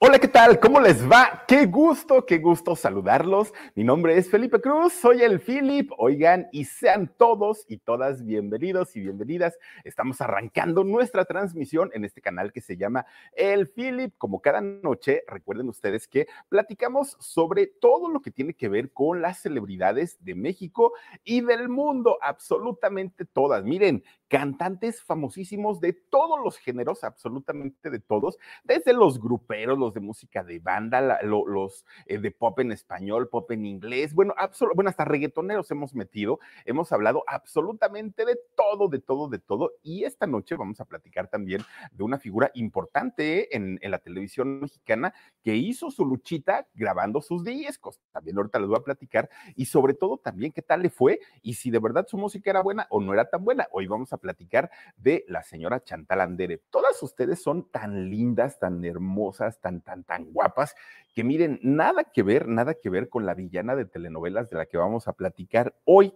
Hola, ¿qué tal? ¿Cómo les va? Qué gusto, qué gusto saludarlos. Mi nombre es Felipe Cruz, soy el Philip. Oigan, y sean todos y todas bienvenidos y bienvenidas. Estamos arrancando nuestra transmisión en este canal que se llama El Philip. Como cada noche, recuerden ustedes que platicamos sobre todo lo que tiene que ver con las celebridades de México y del mundo, absolutamente todas. Miren, cantantes famosísimos de todos los géneros, absolutamente de todos, desde los gruperos, los de música de banda, los eh, de pop en español, pop en inglés, bueno, bueno, hasta reggaetoneros hemos metido, hemos hablado absolutamente de todo, de todo, de todo, y esta noche vamos a platicar también de una figura importante en, en la televisión mexicana que hizo su luchita grabando sus discos, también ahorita les voy a platicar, y sobre todo también qué tal le fue y si de verdad su música era buena o no era tan buena. Hoy vamos a platicar de la señora Chantal Andere. Todas ustedes son tan lindas, tan hermosas, tan, tan, tan guapas, que miren, nada que ver, nada que ver con la villana de telenovelas de la que vamos a platicar hoy.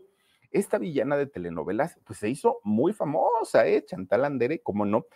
Esta villana de telenovelas, pues se hizo muy famosa, ¿eh? Chantal Andere, ¿cómo no?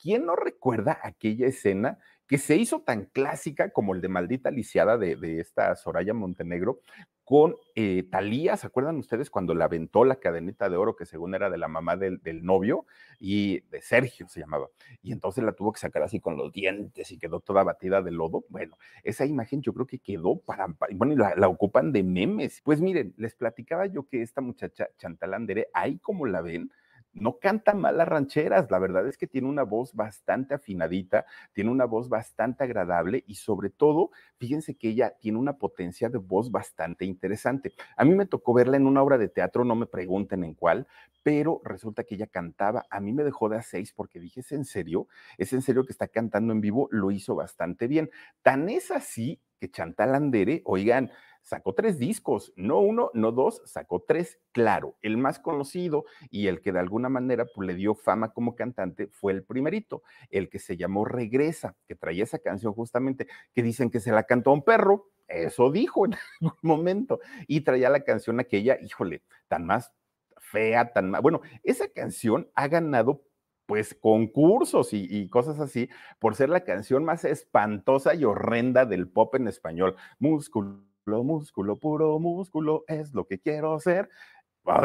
¿Quién no recuerda aquella escena que se hizo tan clásica como el de Maldita Lisiada de, de esta Soraya Montenegro, con eh, Talía, ¿se acuerdan ustedes cuando le aventó la cadenita de oro que según era de la mamá del, novio y de Sergio se llamaba? Y entonces la tuvo que sacar así con los dientes y quedó toda batida de lodo. Bueno, esa imagen yo creo que quedó para, bueno, la, la ocupan de memes. Pues miren, les platicaba yo que esta muchacha Chantal Andere, ahí como la ven, no canta mal las rancheras, la verdad es que tiene una voz bastante afinadita, tiene una voz bastante agradable y sobre todo, fíjense que ella tiene una potencia de voz bastante interesante. A mí me tocó verla en una obra de teatro, no me pregunten en cuál, pero resulta que ella cantaba, a mí me dejó de a seis porque dije, ¿es en serio? ¿Es en serio que está cantando en vivo? Lo hizo bastante bien. Tan es así que Chantal Andere, oigan, sacó tres discos, no uno, no dos, sacó tres, claro. El más conocido y el que de alguna manera pues, le dio fama como cantante fue el primerito, el que se llamó Regresa, que traía esa canción justamente, que dicen que se la cantó a un perro, eso dijo en algún momento, y traía la canción aquella, híjole, tan más fea, tan más, bueno, esa canción ha ganado pues concursos y, y, cosas así por ser la canción más espantosa y horrenda del pop en español. Músculo músculo, puro músculo, es lo que quiero ser.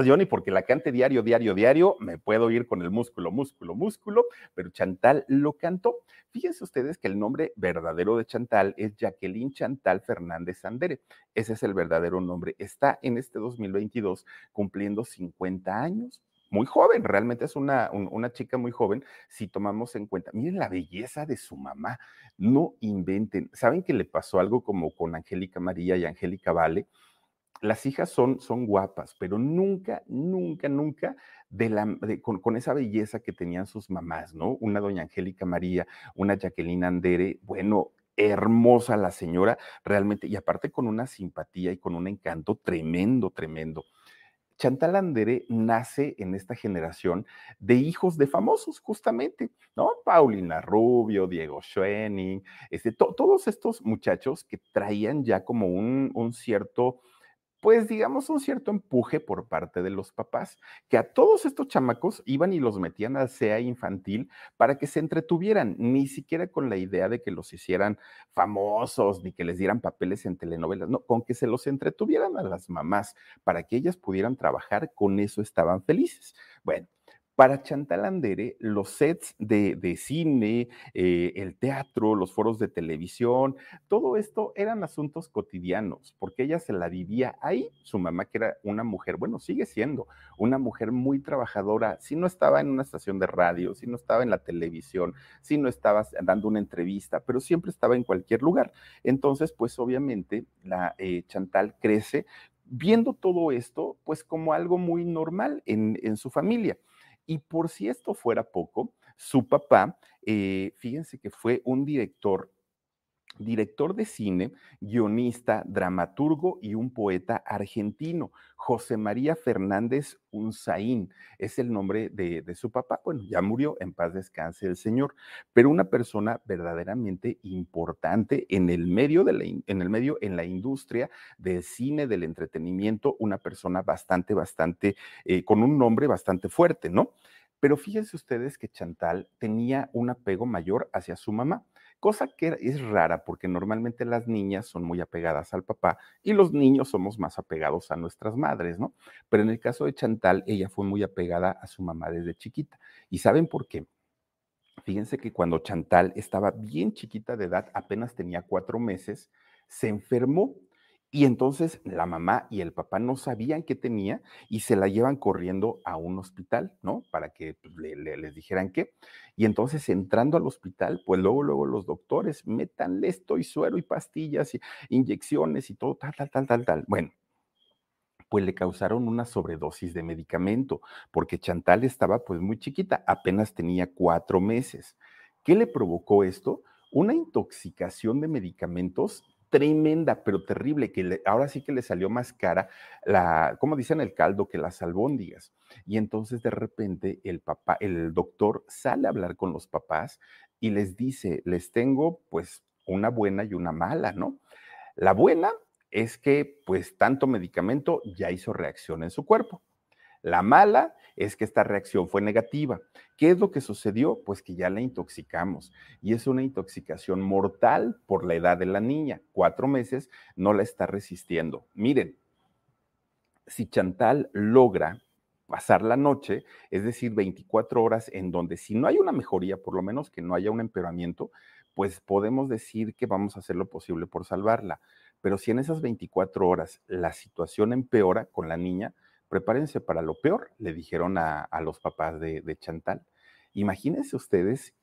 yo ni porque la cante diario, diario, diario, me puedo ir con el músculo, músculo, músculo, pero Chantal lo cantó. Fíjense ustedes que el nombre verdadero de Chantal es Jacqueline Chantal Fernández Andere. Ese es el verdadero nombre. Está en este 2022 cumpliendo 50 años muy joven, realmente es una, una chica muy joven, si tomamos en cuenta, miren la belleza de su mamá, no inventen, ¿saben que le pasó algo como con Angélica María y Angélica Vale? Las hijas son, son guapas, pero nunca, nunca, nunca de la, con, con, esa belleza que tenían sus mamás, ¿no? Una doña Angélica María, una Jacqueline Andere, bueno, hermosa la señora, realmente, y aparte con una simpatía y con un encanto tremendo, tremendo. Chantal Andere nace en esta generación de hijos de famosos, justamente, ¿no? Paulina Rubio, Diego Schoening, este, todos estos muchachos que traían ya como un, un cierto pues digamos, un cierto empuje por parte de los papás, que a todos estos chamacos iban y los metían al SEA infantil para que se entretuvieran, ni siquiera con la idea de que los hicieran famosos, ni que les dieran papeles en telenovelas, no, con que se los entretuvieran a las mamás para que ellas pudieran trabajar, con eso estaban felices. Bueno, para Chantal Andere, los sets de, cine, eh, el teatro, los foros de televisión, todo esto eran asuntos cotidianos, porque ella se la vivía ahí. Su mamá, que era una mujer, bueno, sigue siendo una mujer muy trabajadora, si no estaba en una estación de radio, si no estaba en la televisión, si no estaba dando una entrevista, pero siempre estaba en cualquier lugar. Entonces, pues obviamente la eh, Chantal crece viendo todo esto, pues como algo muy normal en, en su familia. Y por si esto fuera poco, su papá, eh, fíjense que fue un director director de cine, guionista, dramaturgo y un poeta argentino. José María Fernández Unzaín es el nombre de, su papá. Bueno, ya murió, en paz descanse el señor, pero una persona verdaderamente importante en el medio, de la, en el medio, en la industria del cine, del entretenimiento, una persona bastante, bastante, eh, con un nombre bastante fuerte, ¿no? Pero fíjense ustedes que Chantal tenía un apego mayor hacia su mamá cosa que es rara porque normalmente las niñas son muy apegadas al papá y los niños somos más apegados a nuestras madres, ¿no? Pero en el caso de Chantal, ella fue muy apegada a su mamá desde chiquita. ¿Y saben por qué? Fíjense que cuando Chantal estaba bien chiquita de edad, apenas tenía cuatro meses, se enfermó y entonces la mamá y el papá no sabían qué tenía y se la llevan corriendo a un hospital, ¿no? Para que pues, les dijeran qué. Y entonces entrando al hospital, pues luego, luego los doctores, métanle esto y suero y pastillas y inyecciones y todo, tal, tal, tal, tal, tal. Bueno, pues le causaron una sobredosis de medicamento, porque Chantal estaba pues muy chiquita, apenas tenía cuatro meses. ¿Qué le provocó esto? Una intoxicación de medicamentos tremenda, pero terrible, que ahora sí que le salió más cara, la, como dicen el caldo, que las albóndigas. Y entonces de repente el papá, el doctor sale a hablar con los papás y les dice, les tengo pues una buena y una mala, ¿no? La buena es que pues tanto medicamento ya hizo reacción en su cuerpo. La mala es que esta reacción fue negativa. ¿Qué es lo que sucedió? Pues que ya la intoxicamos y es una intoxicación mortal por la edad de la niña. Cuatro meses no la está resistiendo. Miren, si Chantal logra pasar la noche, es decir, 24 horas en donde si no hay una mejoría, por lo menos que no haya un empeoramiento, pues podemos decir que vamos a hacer lo posible por salvarla. Pero si en esas 24 horas la situación empeora con la niña, prepárense para lo peor, le dijeron a, los papás de, de Chantal. Imagínense ustedes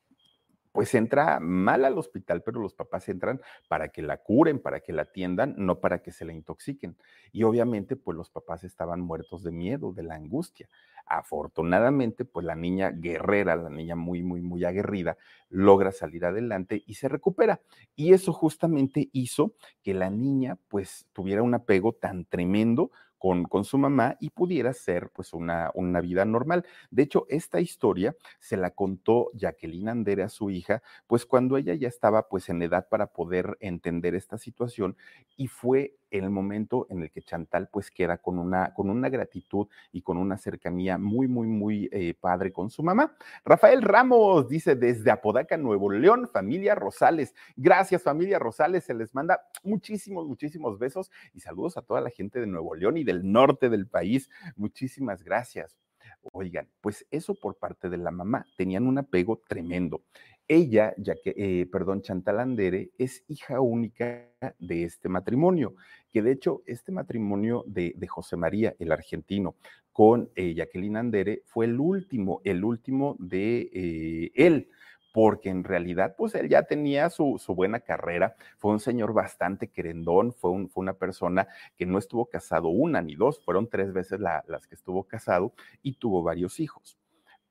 pues entra mal al hospital, pero los papás entran para que la curen, para que la atiendan, no para que se la intoxiquen. Y obviamente, pues los papás estaban muertos de miedo, de la angustia. Afortunadamente, pues la niña guerrera, la niña muy, muy, muy aguerrida, logra salir adelante y se recupera. Y eso justamente hizo que la niña, pues, tuviera un apego tan tremendo con, con, su mamá y pudiera ser pues una, una vida normal. De hecho, esta historia se la contó Jacqueline Andere a su hija, pues cuando ella ya estaba pues en edad para poder entender esta situación y fue el momento en el que Chantal pues queda con una, con una gratitud y con una cercanía muy, muy, muy eh, padre con su mamá. Rafael Ramos dice desde Apodaca, Nuevo León, familia Rosales. Gracias familia Rosales, se les manda muchísimos, muchísimos besos y saludos a toda la gente de Nuevo León y del norte del país. Muchísimas gracias. Oigan, pues eso por parte de la mamá, tenían un apego tremendo. Ella, ya que, eh, perdón, Chantal Andere, es hija única de este matrimonio, que de hecho este matrimonio de, José María, el argentino, con eh, Jacqueline Andere fue el último, el último de eh, él porque en realidad, pues él ya tenía su, buena carrera, fue un señor bastante querendón, fue, fue, una persona que no estuvo casado una ni dos, fueron tres veces las que estuvo casado y tuvo varios hijos.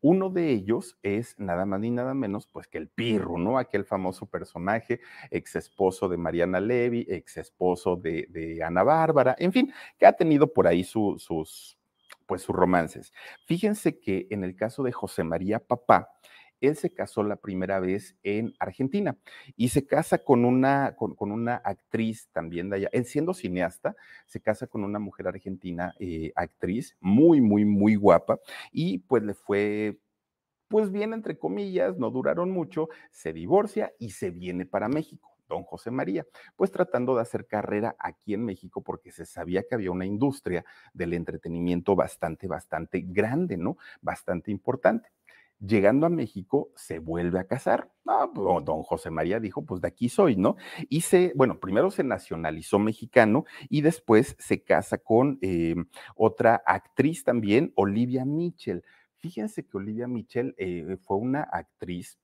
Uno de ellos es nada más ni nada menos pues que el Pirro, ¿no? Aquel famoso personaje, ex esposo de Mariana Levy, ex esposo de, Ana Bárbara, en fin, que ha tenido por ahí sus, pues sus romances. Fíjense que en el caso de José María Papá, él se casó la primera vez en Argentina y se casa con una, con, una actriz también de allá. Él siendo cineasta, se casa con una mujer argentina, eh, actriz, muy, muy, muy guapa y pues le fue pues bien, entre comillas, no duraron mucho, se divorcia y se viene para México don José María, pues tratando de hacer carrera aquí en México porque se sabía que había una industria del entretenimiento bastante, bastante grande, ¿no? Bastante importante. Llegando a México, se vuelve a casar. Pues, don José María dijo, pues de aquí soy, ¿no? Y se, bueno, primero se nacionalizó mexicano y después se casa con eh, otra actriz también, Olivia Mitchell. Fíjense que Olivia Mitchell eh, fue una actriz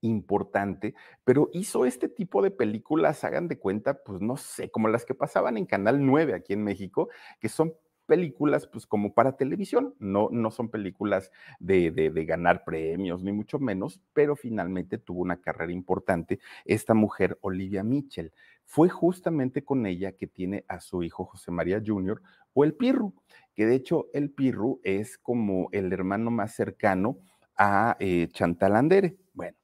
importante, pero hizo este tipo de películas, hagan de cuenta, pues no sé, como las que pasaban en Canal 9 aquí en México, que son películas pues como para televisión, no, no son películas de, de, ganar premios ni mucho menos, pero finalmente tuvo una carrera importante esta mujer Olivia Mitchell. Fue justamente con ella que tiene a su hijo José María Jr. o el Pirru, que de hecho el Pirru es como el hermano más cercano a eh, Chantal Andere. Bueno,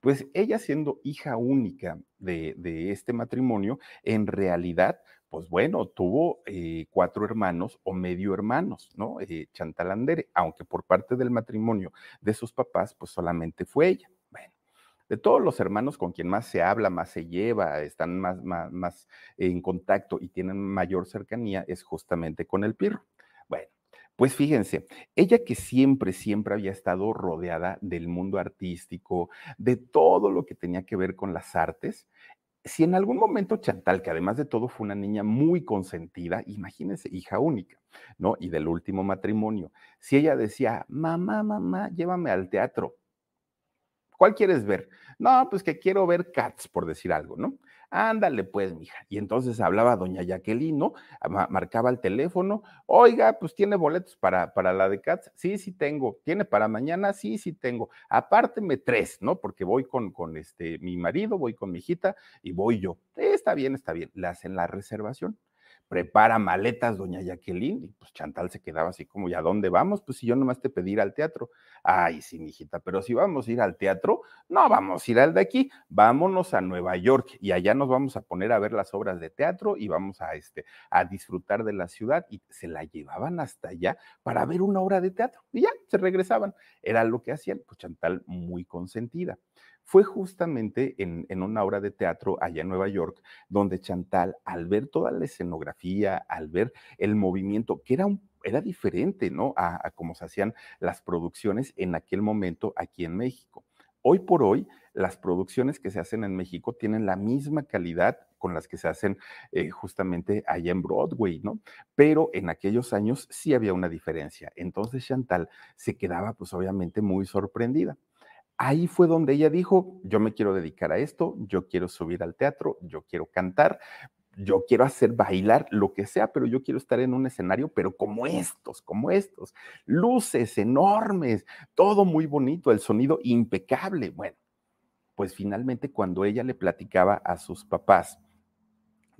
pues ella siendo hija única de, de, este matrimonio, en realidad pues bueno, tuvo eh, cuatro hermanos o medio hermanos, ¿no? Eh, Chantal Andere, aunque por parte del matrimonio de sus papás, pues solamente fue ella. Bueno, De todos los hermanos con quien más se habla, más se lleva, están más, más, más en contacto y tienen mayor cercanía, es justamente con el Pirro. Bueno, pues fíjense, ella que siempre, siempre había estado rodeada del mundo artístico, de todo lo que tenía que ver con las artes, si en algún momento Chantal, que además de todo fue una niña muy consentida, imagínense, hija única, ¿no? Y del último matrimonio, si ella decía, mamá, mamá, llévame al teatro, ¿cuál quieres ver? No, pues que quiero ver Cats, por decir algo, ¿no? Ándale, pues, mija. Y entonces hablaba doña Jacqueline, ¿no? Marcaba el teléfono. Oiga, pues tiene boletos para, para la de Cats. Sí, sí tengo. ¿Tiene para mañana? Sí, sí tengo. Apárteme tres, ¿no? Porque voy con, con este, mi marido, voy con mi hijita y voy yo. está bien, está bien. Le hacen la reservación prepara maletas, doña Jacqueline, y pues Chantal se quedaba así como, ¿y a dónde vamos? Pues si yo nomás te pedí ir al teatro. Ay, sí, mijita, pero si vamos a ir al teatro, no vamos a ir al de aquí, vámonos a Nueva York y allá nos vamos a poner a ver las obras de teatro y vamos a, este, a disfrutar de la ciudad. Y se la llevaban hasta allá para ver una obra de teatro y ya, se regresaban. Era lo que hacían, pues Chantal muy consentida fue justamente en, una obra de teatro allá en Nueva York, donde Chantal, al ver toda la escenografía, al ver el movimiento, que era un diferente, ¿no? A, a, cómo se hacían las producciones en aquel momento aquí en México. Hoy por hoy, las producciones que se hacen en México tienen la misma calidad con las que se hacen eh, justamente allá en Broadway, ¿no? Pero en aquellos años sí había una diferencia. Entonces Chantal se quedaba pues obviamente muy sorprendida ahí fue donde ella dijo, yo me quiero dedicar a esto, yo quiero subir al teatro, yo quiero cantar, yo quiero hacer bailar, lo que sea, pero yo quiero estar en un escenario, pero como estos, como estos, luces enormes, todo muy bonito, el sonido impecable. Bueno, pues finalmente cuando ella le platicaba a sus papás,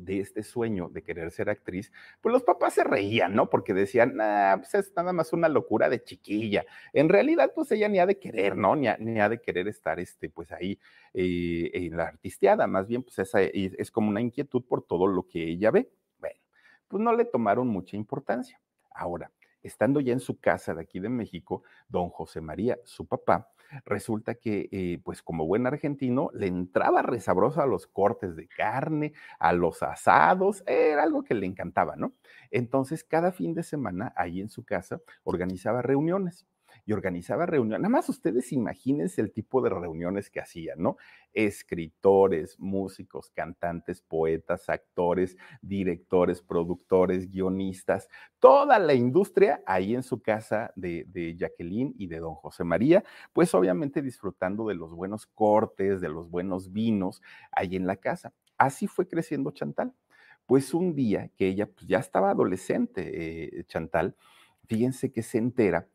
de este sueño de querer ser actriz, pues los papás se reían, ¿no? Porque decían, ah, pues es nada más una locura de chiquilla. En realidad, pues ella ni ha de querer, ¿no? Ni ha, ni ha de querer estar, este, pues ahí eh, en la artisteada, más bien, pues esa es como una inquietud por todo lo que ella ve. Bueno, pues no le tomaron mucha importancia. Ahora, estando ya en su casa de aquí de México, don José María, su papá, resulta que, eh, pues como buen argentino, le entraba resabroso a los cortes de carne, a los asados, era algo que le encantaba, ¿no? Entonces, cada fin de semana, ahí en su casa, organizaba reuniones y organizaba reuniones. Nada más ustedes imagínense el tipo de reuniones que hacía, ¿no? Escritores, músicos, cantantes, poetas, actores, directores, productores, guionistas, toda la industria ahí en su casa de, de Jacqueline y de don José María, pues obviamente disfrutando de los buenos cortes, de los buenos vinos ahí en la casa. Así fue creciendo Chantal. Pues un día que ella pues, ya estaba adolescente, eh, Chantal, fíjense que se entera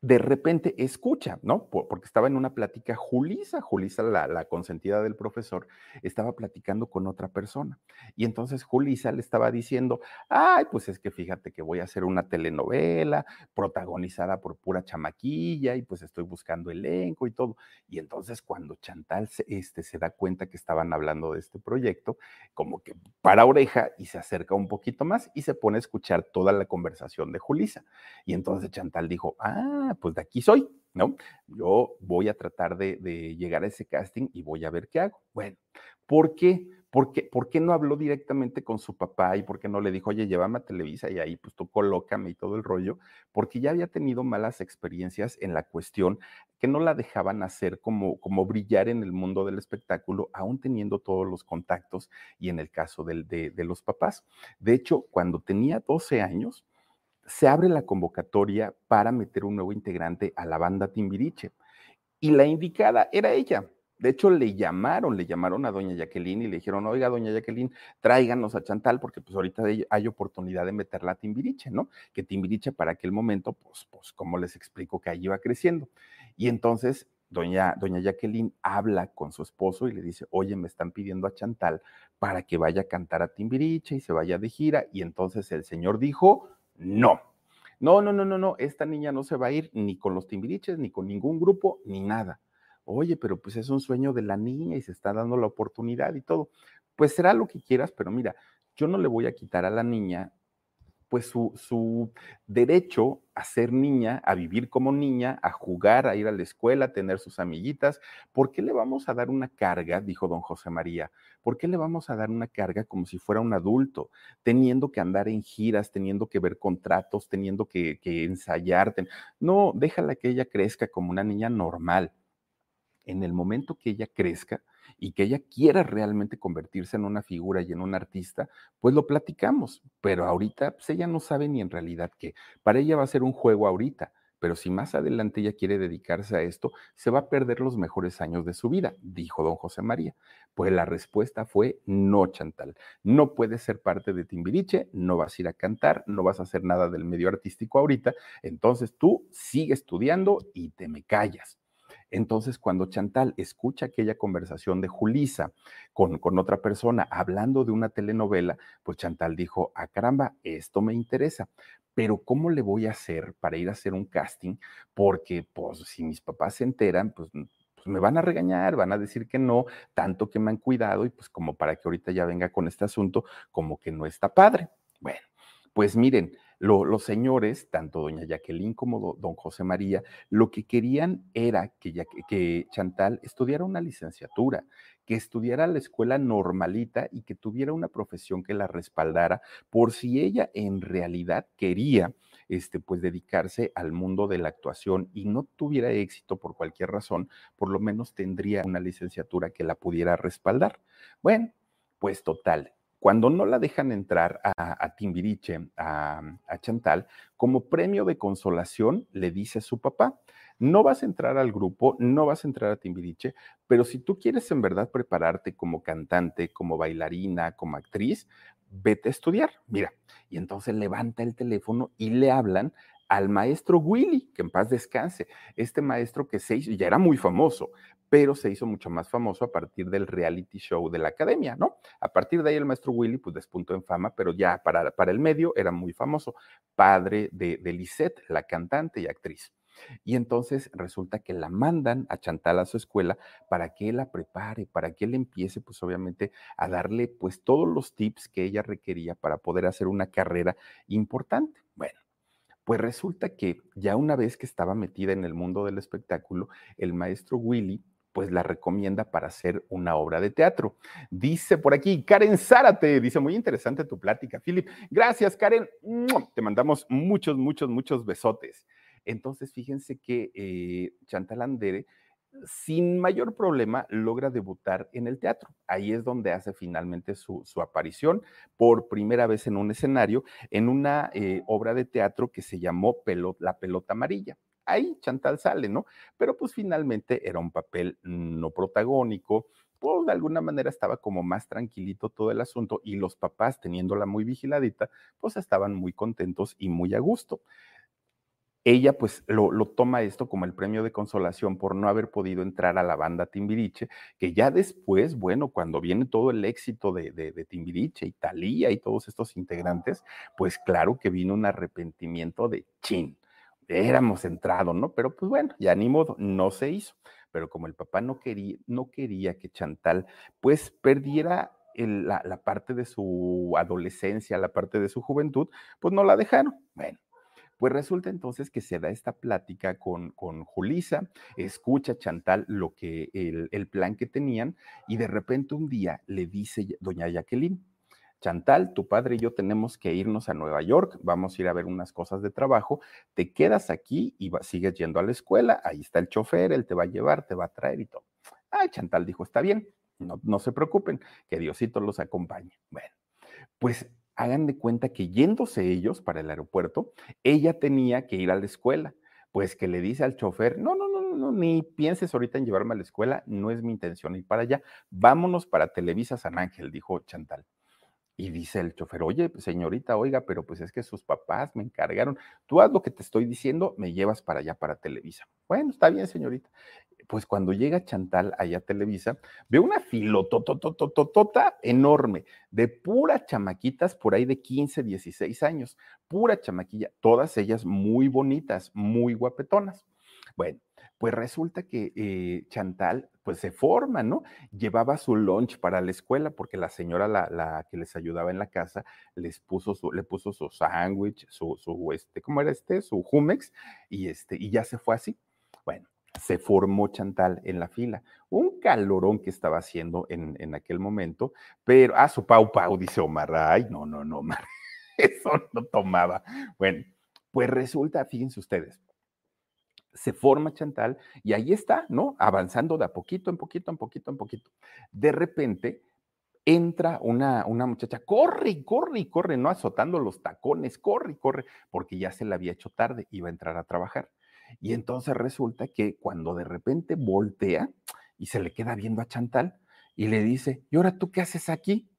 de repente escucha, ¿no? Porque estaba en una plática Julisa, Julisa, la, consentida del profesor, estaba platicando con otra persona. Y entonces Julisa le estaba diciendo, ay, pues es que fíjate que voy a hacer una telenovela protagonizada por pura chamaquilla y pues estoy buscando elenco y todo. Y entonces cuando Chantal se, este, se da cuenta que estaban hablando de este proyecto, como que para oreja y se acerca un poquito más y se pone a escuchar toda la conversación de Julisa. Y entonces Chantal dijo, ah, Ah, pues de aquí soy, ¿no? Yo voy a tratar de, llegar a ese casting y voy a ver qué hago. Bueno, ¿por qué? ¿Por qué, ¿Por qué no habló directamente con su papá y por qué no le dijo, oye, llévame a Televisa y ahí pues tú colócame y todo el rollo? Porque ya había tenido malas experiencias en la cuestión que no la dejaban hacer como, como brillar en el mundo del espectáculo, aún teniendo todos los contactos y en el caso de, de los papás. De hecho, cuando tenía 12 años, se abre la convocatoria para meter un nuevo integrante a la banda Timbiriche. Y la indicada era ella. De hecho, le llamaron, le llamaron a doña Jacqueline y le dijeron, oiga, doña Jacqueline, tráiganos a Chantal, porque pues ahorita hay oportunidad de meterla a Timbiriche, ¿no? Que Timbiriche para aquel momento, pues, pues, como les explico, que ahí iba creciendo. Y entonces, doña, doña Jacqueline habla con su esposo y le dice, oye, me están pidiendo a Chantal para que vaya a cantar a Timbiriche y se vaya de gira. Y entonces el señor dijo, no. No, no, no, no, no, esta niña no se va a ir ni con los timbiriches, ni con ningún grupo, ni nada. Oye, pero pues es un sueño de la niña y se está dando la oportunidad y todo. Pues será lo que quieras, pero mira, yo no le voy a quitar a la niña pues su, su, derecho a ser niña, a vivir como niña, a jugar, a ir a la escuela, a tener sus amiguitas. ¿Por qué le vamos a dar una carga, dijo don José María? ¿Por qué le vamos a dar una carga como si fuera un adulto, teniendo que andar en giras, teniendo que ver contratos, teniendo que, que ensayar? No, déjala que ella crezca como una niña normal. En el momento que ella crezca, y que ella quiera realmente convertirse en una figura y en un artista, pues lo platicamos. Pero ahorita, pues ella no sabe ni en realidad qué. Para ella va a ser un juego ahorita. Pero si más adelante ella quiere dedicarse a esto, se va a perder los mejores años de su vida, dijo don José María. Pues la respuesta fue no, Chantal. No puedes ser parte de Timbiriche, no vas a ir a cantar, no vas a hacer nada del medio artístico ahorita. Entonces tú sigue estudiando y te me callas. Entonces, cuando Chantal escucha aquella conversación de Julisa con, con otra persona hablando de una telenovela, pues Chantal dijo, ah, caramba, esto me interesa pero ¿cómo le voy a hacer para ir a hacer un casting? Porque, pues, si mis papás se enteran, pues, pues, me van a regañar, van a decir que no, tanto que me han cuidado y pues como para que ahorita ya venga con este asunto, como que no está padre. Bueno, pues miren, los señores, tanto doña Jacqueline como don José María, lo que querían era que, que Chantal estudiara una licenciatura, que estudiara la escuela normalita y que tuviera una profesión que la respaldara por si ella en realidad quería este, pues dedicarse al mundo de la actuación y no tuviera éxito por cualquier razón, por lo menos tendría una licenciatura que la pudiera respaldar. Bueno, pues total, cuando no la dejan entrar a, Timbiriche, a, a, Chantal, como premio de consolación, le dice a su papá, no vas a entrar al grupo, no vas a entrar a Timbiriche, pero si tú quieres en verdad prepararte como cantante, como bailarina, como actriz, vete a estudiar. Mira, y entonces levanta el teléfono y le hablan al maestro Willy, que en paz descanse, este maestro que se hizo, ya era muy famoso, pero se hizo mucho más famoso a partir del reality show de la academia, ¿no? A partir de ahí el maestro Willy pues despuntó en fama, pero ya para, para el medio era muy famoso, padre de, de Lisette, la cantante y actriz. Y entonces resulta que la mandan a Chantal a su escuela para que la prepare, para que él empiece, pues obviamente, a darle pues todos los tips que ella requería para poder hacer una carrera importante. Bueno, pues resulta que ya una vez que estaba metida en el mundo del espectáculo, el maestro Willy pues la recomienda para hacer una obra de teatro. Dice por aquí, Karen Zárate, dice, muy interesante tu plática, Philip. Gracias, Karen. Te mandamos muchos, muchos, muchos besotes. Entonces, fíjense que eh, Chantal Andere, sin mayor problema, logra debutar en el teatro. Ahí es donde hace finalmente su, aparición por primera vez en un escenario, en una eh, obra de teatro que se llamó La Pelota Amarilla ahí Chantal sale, ¿no? Pero pues finalmente era un papel no protagónico, pues de alguna manera estaba como más tranquilito todo el asunto y los papás teniéndola muy vigiladita, pues estaban muy contentos y muy a gusto. Ella pues lo, toma esto como el premio de consolación por no haber podido entrar a la banda Timbiriche, que ya después, bueno, cuando viene todo el éxito de, Timbiriche y Talía y todos estos integrantes, pues claro que vino un arrepentimiento de chin éramos entrado, ¿no? Pero pues bueno, ya ni modo, no se hizo. Pero como el papá no quería, no quería que Chantal pues perdiera la, la, parte de su adolescencia, la parte de su juventud, pues no la dejaron. Bueno, pues resulta entonces que se da esta plática con, con Julisa, escucha Chantal lo que el, el plan que tenían y de repente un día le dice doña Jacqueline, Chantal, tu padre y yo tenemos que irnos a Nueva York, vamos a ir a ver unas cosas de trabajo, te quedas aquí y sigues yendo a la escuela, ahí está el chofer, él te va a llevar, te va a traer y todo. Ay, Chantal dijo, está bien, no, no se preocupen, que Diosito los acompañe. Bueno, pues hagan de cuenta que yéndose ellos para el aeropuerto, ella tenía que ir a la escuela. Pues que le dice al chofer, no, no, no, no, ni pienses ahorita en llevarme a la escuela, no es mi intención ir para allá, vámonos para Televisa San Ángel, dijo Chantal. Y dice el chofer, oye, señorita, oiga, pero pues es que sus papás me encargaron, tú haz lo que te estoy diciendo, me llevas para allá, para Televisa. Bueno, está bien, señorita. Pues cuando llega Chantal allá a Televisa, ve una filototototota enorme, de puras chamaquitas por ahí de 15, 16 años, pura chamaquilla, todas ellas muy bonitas, muy guapetonas. Bueno, pues resulta que Chantal pues se forma, ¿no? Llevaba su lunch para la escuela porque la señora, la, la que les ayudaba en la casa, les puso su, le puso su sándwich, su, su, este, ¿cómo era este? Su humex y este, y ya se fue así. Bueno, se formó Chantal en la fila. Un calorón que estaba haciendo en, en aquel momento, pero, ah, su pau pau, dice Omar, ay, no, no, no, Omar, eso no tomaba. Bueno, pues resulta, fíjense ustedes, se forma Chantal y ahí está, ¿no? Avanzando de a poquito, en poquito, en poquito, en poquito. De repente entra una, una muchacha, corre, corre, corre, no azotando los tacones, corre, corre, porque ya se le había hecho tarde, iba a entrar a trabajar. Y entonces resulta que cuando de repente voltea y se le queda viendo a Chantal y le dice, ¿y ahora tú qué haces aquí?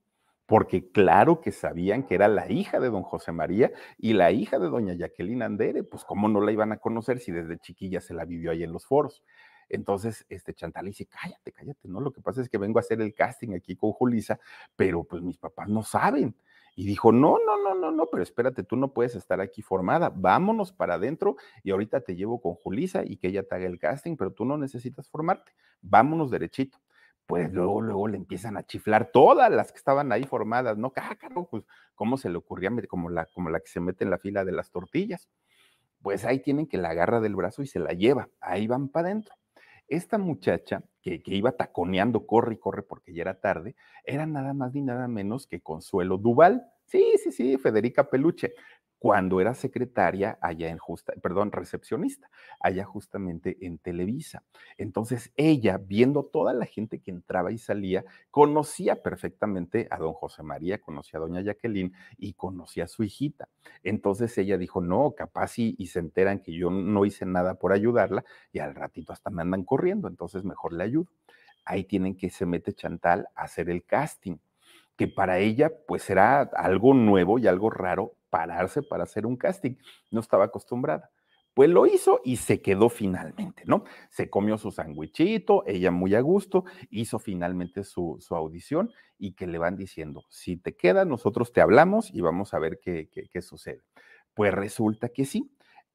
porque claro que sabían que era la hija de don José María y la hija de doña Jacqueline Andere, pues cómo no la iban a conocer si desde chiquilla se la vivió ahí en los foros. Entonces, este Chantal dice, cállate, cállate, ¿no? Lo que pasa es que vengo a hacer el casting aquí con Julisa, pero pues mis papás no saben. Y dijo, no, no, no, no, no, pero espérate, tú no puedes estar aquí formada, vámonos para adentro y ahorita te llevo con Julisa y que ella te haga el casting, pero tú no necesitas formarte, vámonos derechito pues luego, luego le empiezan a chiflar todas las que estaban ahí formadas, ¿no? Cácaro, pues, ¿cómo se le ocurría? Como la, como la que se mete en la fila de las tortillas. Pues ahí tienen que la agarra del brazo y se la lleva, ahí van para adentro. Esta muchacha que, iba taconeando, corre y corre porque ya era tarde, era nada más ni nada menos que Consuelo Duval. Sí, sí, sí, Federica Peluche cuando era secretaria allá en justa, perdón, recepcionista, allá justamente en Televisa. Entonces ella, viendo toda la gente que entraba y salía, conocía perfectamente a don José María, conocía a doña Jacqueline y conocía a su hijita. Entonces ella dijo, no, capaz y, y se enteran que yo no hice nada por ayudarla y al ratito hasta me andan corriendo, entonces mejor le ayudo. Ahí tienen que se mete Chantal a hacer el casting que para ella pues será algo nuevo y algo raro pararse para hacer un casting. No estaba acostumbrada. Pues lo hizo y se quedó finalmente, ¿no? Se comió su sandwichito, ella muy a gusto, hizo finalmente su, su, audición y que le van diciendo, si te queda, nosotros te hablamos y vamos a ver qué, qué sucede. Pues resulta que sí,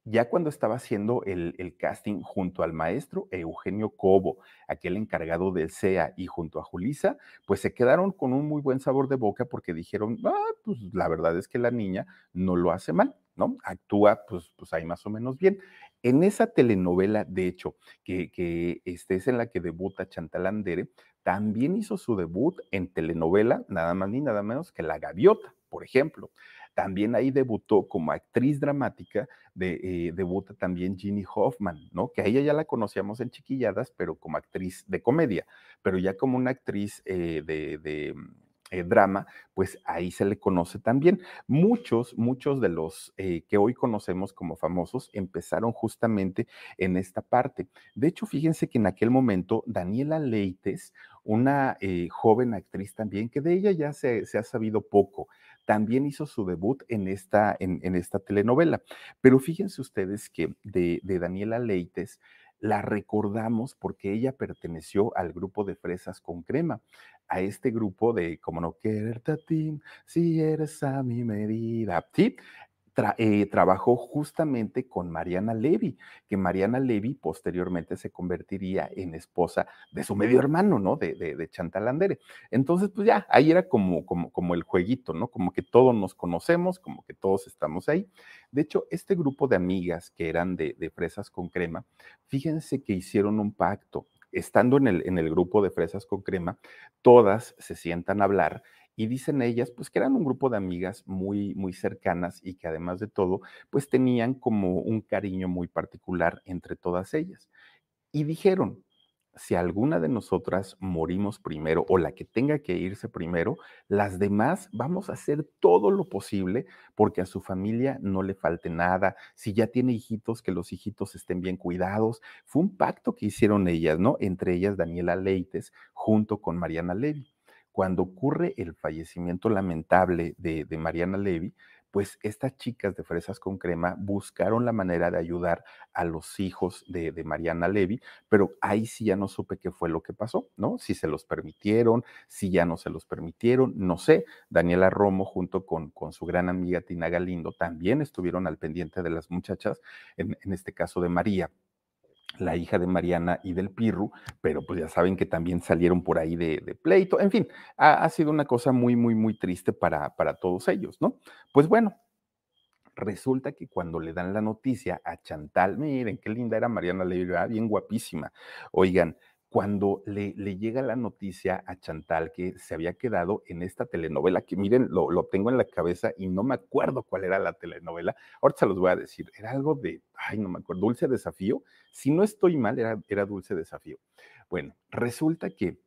ya cuando estaba haciendo el, el, casting junto al maestro Eugenio Cobo, aquel encargado del CEA, y junto a Julisa, pues se quedaron con un muy buen sabor de boca porque dijeron, ah, pues la verdad es que la niña no lo hace mal, ¿no? Actúa, pues, pues ahí más o menos bien. En esa telenovela, de hecho, que, que este es en la que debuta Chantal Andere, también hizo su debut en telenovela, nada más ni nada menos que La Gaviota, por ejemplo. También ahí debutó como actriz dramática, de, eh, debuta también Ginny Hoffman, ¿no? Que a ella ya la conocíamos en Chiquilladas, pero como actriz de comedia, pero ya como una actriz eh, de, de eh, drama, pues ahí se le conoce también. Muchos, muchos de los que hoy conocemos como famosos empezaron justamente en esta parte. De hecho, fíjense que en aquel momento Daniela Leites, una eh, joven actriz también, que de ella ya se, se ha sabido poco, también hizo su debut en esta, en, en esta telenovela. Pero fíjense ustedes que de, de Daniela Leites, la recordamos porque ella perteneció al grupo de Fresas con Crema, a este grupo de como no quererte a ti, si eres a mi medida, ¿sí? Eh, trabajó justamente con Mariana Levy, que Mariana Levy posteriormente se convertiría en esposa de su medio hermano, ¿no? De, de, de Chantal Andere. Entonces, pues ya, ahí era como, como, como el jueguito, ¿no? Como que todos nos conocemos, como que todos estamos ahí. De hecho, este grupo de amigas que eran de, de fresas con crema, fíjense que hicieron un pacto. Estando en el, en el grupo de fresas con crema, todas se sientan a hablar y dicen ellas, pues que eran un grupo de amigas muy, muy cercanas y que además de todo, pues tenían como un cariño muy particular entre todas ellas. Y dijeron, si alguna de nosotras morimos primero o la que tenga que irse primero, las demás vamos a hacer todo lo posible porque a su familia no le falte nada. Si ya tiene hijitos, que los hijitos estén bien cuidados. Fue un pacto que hicieron ellas, ¿no? Entre ellas Daniela Leites junto con Mariana Levy cuando ocurre el fallecimiento lamentable de, Mariana Levy, pues estas chicas de Fresas con Crema buscaron la manera de ayudar a los hijos de, Mariana Levy, pero ahí sí ya no supe qué fue lo que pasó, ¿no? Si se los permitieron, si ya no se los permitieron, no sé. Daniela Romo junto con, su gran amiga Tina Galindo también estuvieron al pendiente de las muchachas, en este caso de María la hija de Mariana y del Pirru, pero pues ya saben que también salieron por ahí de, pleito. En fin, ha, sido una cosa muy, muy, muy triste para, para todos ellos, ¿no? Pues bueno, resulta que cuando le dan la noticia a Chantal, miren qué linda era Mariana Levy, bien guapísima. Oigan, cuando le, llega la noticia a Chantal que se había quedado en esta telenovela, que miren, lo, tengo en la cabeza y no me acuerdo cuál era la telenovela, ahorita se los voy a decir, era algo de, ay, no me acuerdo, Dulce Desafío, si no estoy mal, era, era Dulce Desafío. Bueno, resulta que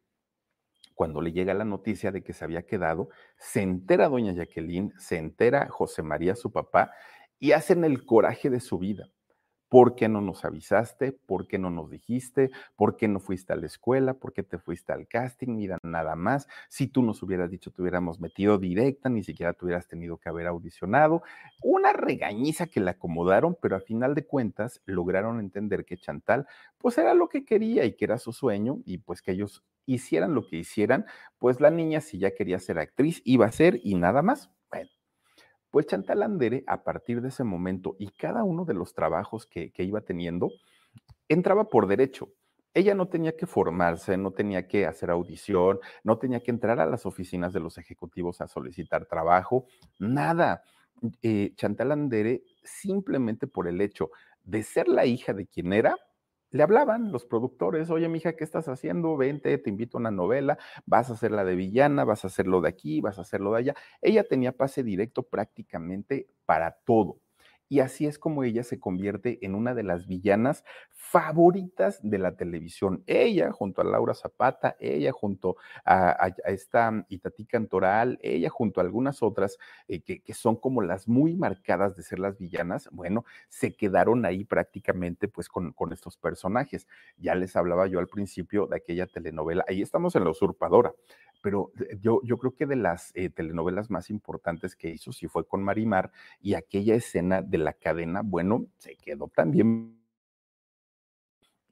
cuando le llega la noticia de que se había quedado, se entera doña Jacqueline, se entera José María, su papá, y hacen el coraje de su vida. ¿Por qué no nos avisaste? ¿Por qué no nos dijiste? ¿Por qué no fuiste a la escuela? ¿Por qué te fuiste al casting? Mira, nada más. Si tú nos hubieras dicho, te hubiéramos metido directa, ni siquiera te hubieras tenido que haber audicionado. Una regañiza que le acomodaron, pero a final de cuentas lograron entender que Chantal, pues era lo que quería y que era su sueño, y pues que ellos hicieran lo que hicieran, pues la niña, si ya quería ser actriz, iba a ser y nada más. Pues Chantal Andere, a partir de ese momento y cada uno de los trabajos que, iba teniendo, entraba por derecho. Ella no tenía que formarse, no tenía que hacer audición, no tenía que entrar a las oficinas de los ejecutivos a solicitar trabajo, nada. Eh, Chantal Andere, simplemente por el hecho de ser la hija de quien era, le hablaban los productores, oye, mija, ¿qué estás haciendo? Vente, te invito a una novela, vas a hacer la de villana, vas a hacerlo de aquí, vas a hacerlo de allá. Ella tenía pase directo prácticamente para todo. Y así es como ella se convierte en una de las villanas favoritas de la televisión. Ella junto a Laura Zapata, ella junto a, esta Itatí Cantoral, ella junto a algunas otras eh, que, que, son como las muy marcadas de ser las villanas, bueno, se quedaron ahí prácticamente pues con, con estos personajes. Ya les hablaba yo al principio de aquella telenovela, ahí estamos en la usurpadora pero eh, yo, yo creo que de las eh, telenovelas más importantes que hizo sí fue con Marimar y aquella escena de la cadena, bueno, se quedó también.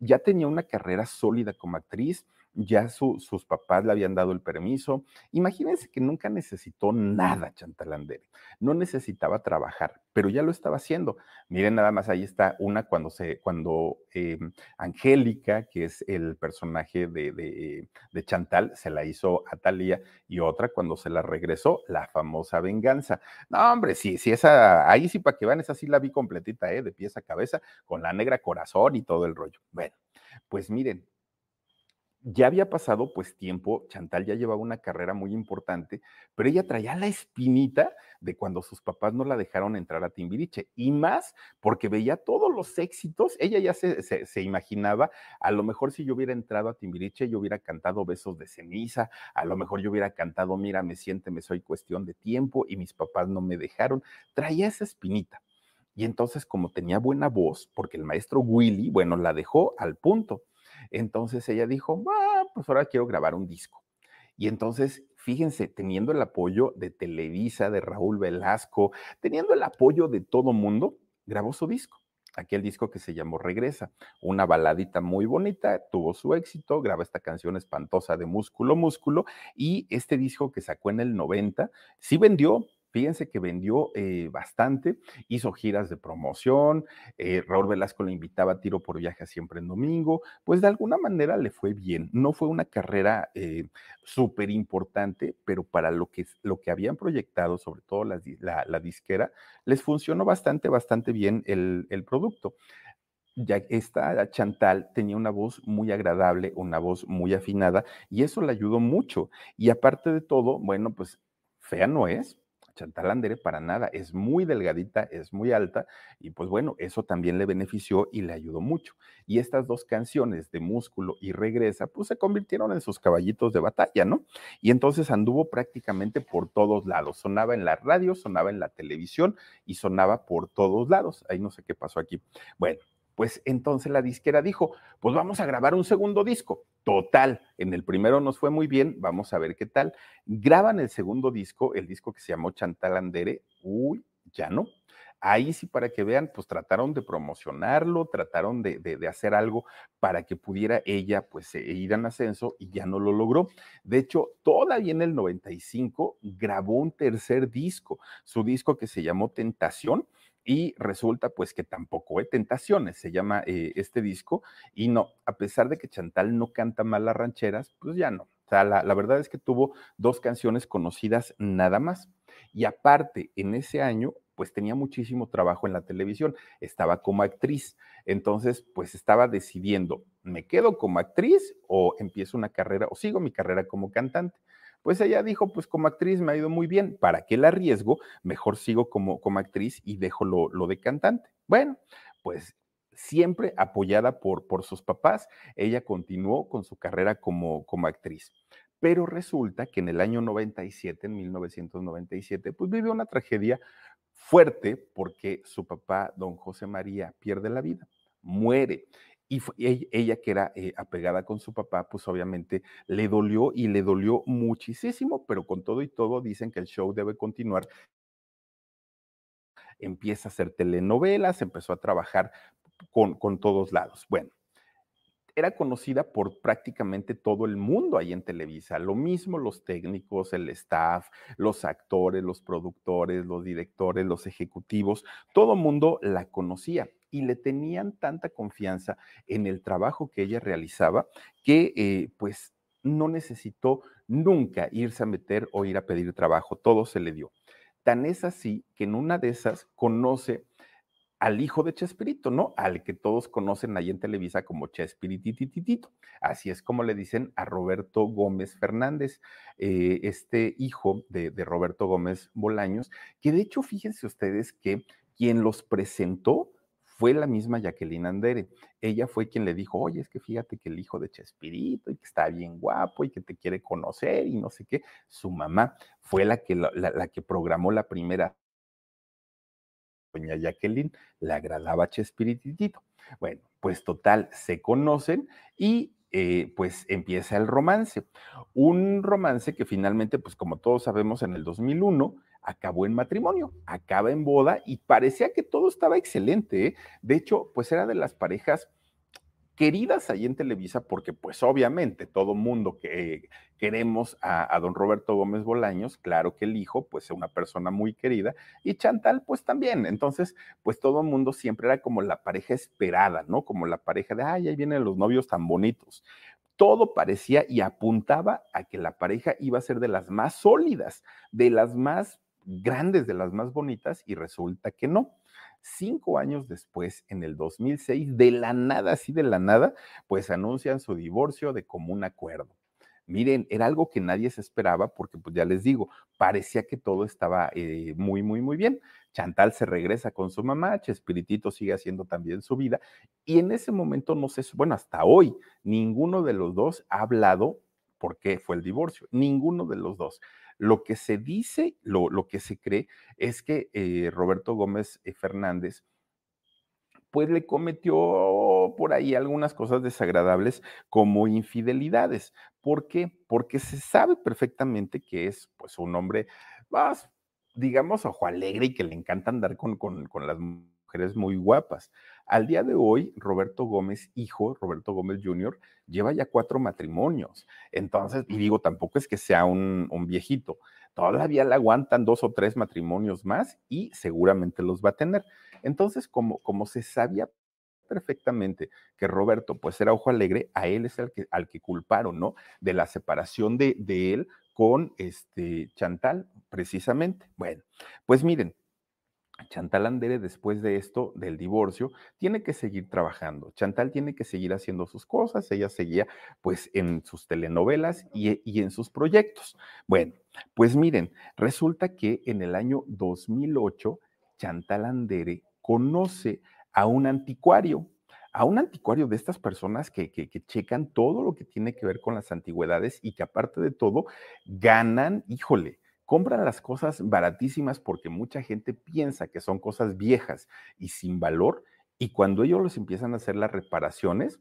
Ya tenía una carrera sólida como actriz, ya sus papás le habían dado el permiso. Imagínense que nunca necesitó nada Chantal Andere, no necesitaba trabajar, pero ya lo estaba haciendo. Miren nada más, ahí está una cuando se, cuando em, Angélica, que es el personaje de, de, Chantal, se la hizo a Talía y otra cuando se la regresó, la famosa venganza. No, hombre, sí, sí, esa, ahí sí para que vean, esa sí la vi completita, ¿eh? de pies a cabeza, con la negra corazón y todo el rollo. Bueno, pues miren, ya había pasado pues tiempo, Chantal ya llevaba una carrera muy importante, pero ella traía la espinita de cuando sus papás no la dejaron entrar a Timbiriche, y más porque veía todos los éxitos, ella ya se, imaginaba, a lo mejor si yo hubiera entrado a Timbiriche, yo hubiera cantado Besos de ceniza, a lo mejor yo hubiera cantado Mira, me siente, me soy cuestión de tiempo, y mis papás no me dejaron, traía esa espinita. Y entonces, como tenía buena voz, porque el maestro Willy, bueno, la dejó al punto entonces ella dijo, pues ahora quiero grabar un disco. Y entonces, fíjense, teniendo el apoyo de Televisa, de Raúl Velasco, teniendo el apoyo de todo mundo, grabó su disco aquel disco que se llamó Regresa, una baladita muy bonita, tuvo su éxito, graba esta canción espantosa de Músculo, Músculo, y este disco que sacó en el 90, sí vendió, Fíjense que vendió eh, bastante, hizo giras de promoción, eh, Raúl Velasco le invitaba a tiro por viaje siempre en domingo, pues de alguna manera le fue bien. No fue una carrera eh, súper importante, pero para lo que, lo que habían proyectado, sobre todo la, disquera, les funcionó bastante, bastante bien el, el producto ya esta Chantal tenía una voz muy agradable, una voz muy afinada, y eso le ayudó mucho. Y aparte de todo, bueno, pues fea no es, Chantal Andere para nada, es muy delgadita, es muy alta y pues bueno, eso también le benefició y le ayudó mucho. Y estas dos canciones de Músculo y Regresa, pues se convirtieron en sus caballitos de batalla, ¿no? Y entonces anduvo prácticamente por todos lados, sonaba en la radio, sonaba en la televisión y sonaba por todos lados. Ahí no sé qué pasó aquí. Bueno, pues entonces la disquera dijo, pues vamos a grabar un segundo disco. Total, en el primero nos fue muy bien, vamos a ver qué tal. Graban el segundo disco, el disco que se llamó Chantal Andere, uy, ya no. Ahí sí, para que vean, pues trataron de promocionarlo, trataron de, hacer algo para que pudiera ella pues e, ir en ascenso y ya no lo logró. De hecho, todavía en el 95 grabó un tercer disco, su disco que se llamó Tentación, Y resulta pues que tampoco, hay Tentaciones se llama eh, este disco, y no, a pesar de que Chantal no canta mal las rancheras, pues ya no. O sea, la, la verdad es que tuvo dos canciones conocidas nada más. Y aparte, en ese año pues tenía muchísimo trabajo en la televisión, estaba como actriz, entonces pues estaba decidiendo, ¿me quedo como actriz o empiezo una carrera o sigo mi carrera como cantante? Pues ella dijo, pues como actriz me ha ido muy bien, ¿para qué la arriesgo? Mejor sigo como, como actriz y dejo lo, lo de cantante. Bueno, pues siempre apoyada por, por sus papás, ella continuó con su carrera como, como actriz. Pero resulta que en el año 97, en 1997, pues vivió una tragedia fuerte porque su papá, don José María, pierde la vida, muere. Y ella, que era eh, apegada con su papá, pues obviamente le dolió y le dolió muchísimo, pero con todo y todo dicen que el show debe continuar. Empieza a hacer telenovelas, empezó a trabajar con, con todos lados. Bueno, era conocida por prácticamente todo el mundo ahí en Televisa. Lo mismo los técnicos, el staff, los actores, los productores, los directores, los ejecutivos, todo mundo la conocía y le tenían tanta confianza en el trabajo que ella realizaba que eh, pues no necesitó nunca irse a meter o ir a pedir trabajo, todo se le dio. Tan es así que en una de esas conoce al hijo de Chespirito, ¿no? Al que todos conocen ahí en Televisa como Chespiritititito. Así es como le dicen a Roberto Gómez Fernández, eh, este hijo de, Roberto Gómez Bolaños, que de hecho fíjense ustedes que quien los presentó fue la misma Jacqueline Andere. Ella fue quien le dijo, oye, es que fíjate que el hijo de Chespirito y que está bien guapo y que te quiere conocer y no sé qué. Su mamá fue la que, la que programó la primera doña Jacqueline le agradaba Chespiritito. Bueno, pues total, se conocen y eh, pues empieza el romance. Un romance que finalmente, pues como todos sabemos, en el 2001 acabó en matrimonio, acaba en boda y parecía que todo estaba excelente. ¿eh? De hecho, pues era de las parejas queridas ahí en Televisa, porque pues obviamente todo mundo que queremos a, don Roberto Gómez Bolaños, claro que el hijo pues es una persona muy querida y Chantal pues también, entonces pues todo mundo siempre era como la pareja esperada, ¿no? Como la pareja de, ay, ahí vienen los novios tan bonitos. Todo parecía y apuntaba a que la pareja iba a ser de las más sólidas, de las más grandes, de las más bonitas y resulta que no cinco años después, en el 2006, de la nada, así de la nada, pues anuncian su divorcio de común acuerdo. Miren, era algo que nadie se esperaba porque, pues ya les digo, parecía que todo estaba eh, muy, muy, muy bien. Chantal se regresa con su mamá, Chespiritito sigue haciendo también su vida y en ese momento no sé, bueno, hasta hoy, ninguno de los dos ha hablado por qué fue el divorcio, ninguno de los dos. Lo que se dice, lo, lo que se cree es que eh, Roberto Gómez eh, Fernández pues le cometió por ahí algunas cosas desagradables como infidelidades. ¿Por qué? Porque se sabe perfectamente que es pues un hombre más, digamos, ojo alegre y que le encanta andar con, con, con las mujeres muy guapas. Al día de hoy, Roberto Gómez, hijo, Roberto Gómez Jr., lleva ya cuatro matrimonios. Entonces, y digo, tampoco es que sea un, viejito, todavía le aguantan dos o tres matrimonios más y seguramente los va a tener. Entonces, como, como se sabía perfectamente que Roberto pues era ojo alegre, a él es el que, al que culparon, ¿no? De la separación de, de él con este Chantal, precisamente. Bueno, pues miren, Chantal Andere, después de esto, del divorcio, tiene que seguir trabajando. Chantal tiene que seguir haciendo sus cosas. Ella seguía, pues, en sus telenovelas y, en sus proyectos. Bueno, pues miren, resulta que en el año 2008, Chantal Andere conoce a un anticuario, a un anticuario de estas personas que, que, que, checan todo lo que tiene que ver con las antigüedades y que aparte de todo ganan, híjole, compran las cosas baratísimas porque mucha gente piensa que son cosas viejas y sin valor, y cuando ellos les empiezan a hacer las reparaciones,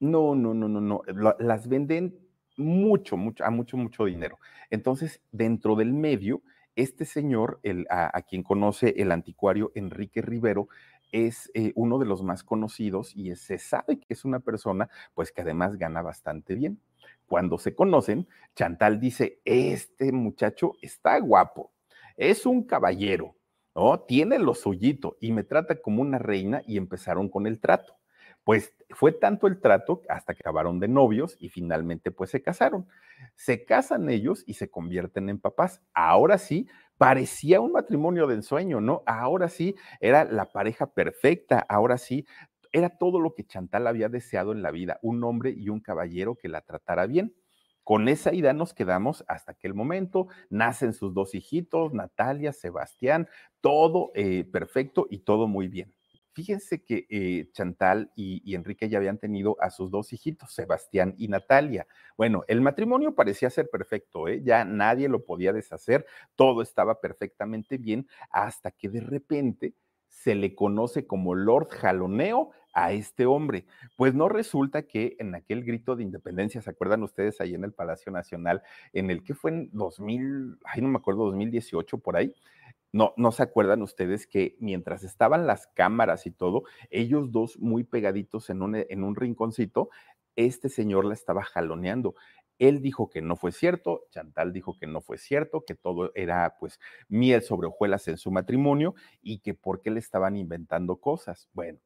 no, no, no, no, no, las venden mucho, mucho, a mucho, mucho dinero. Entonces, dentro del medio, este señor, a, quien conoce el anticuario Enrique Rivero, es eh, uno de los más conocidos y se sabe que es una persona, pues que además gana bastante bien cuando se conocen, Chantal dice, este muchacho está guapo, es un caballero. ¿no? Tiene lo suyito y me trata como una reina y empezaron con el trato. Pues fue tanto el trato hasta que acabaron de novios y finalmente pues se casaron. Se casan ellos y se convierten en papás. Ahora sí, parecía un matrimonio de ensueño, ¿no? Ahora sí, era la pareja perfecta, ahora sí, era todo lo que Chantal había deseado en la vida, un hombre y un caballero que la tratara bien. Con esa idea nos quedamos hasta aquel momento. Nacen sus dos hijitos, Natalia, Sebastián, todo eh, perfecto y todo muy bien. Fíjense que eh, Chantal y, Enrique ya habían tenido a sus dos hijitos, Sebastián y Natalia. Bueno, el matrimonio parecía ser perfecto, ¿eh? ya nadie lo podía deshacer, todo estaba perfectamente bien, hasta que de repente se le conoce como Lord Jaloneo a este hombre. Pues no resulta que en aquel grito de independencia, ¿se acuerdan ustedes ahí en el Palacio Nacional, en el que fue en 2000, ay, no me acuerdo, 2018 por ahí? No, no se acuerdan ustedes que mientras estaban las cámaras y todo, ellos dos muy pegaditos en un, en un rinconcito, este señor la estaba jaloneando. Él dijo que no fue cierto, Chantal dijo que no fue cierto, que todo era pues miel sobre hojuelas en su matrimonio y que por qué le estaban inventando cosas. Bueno,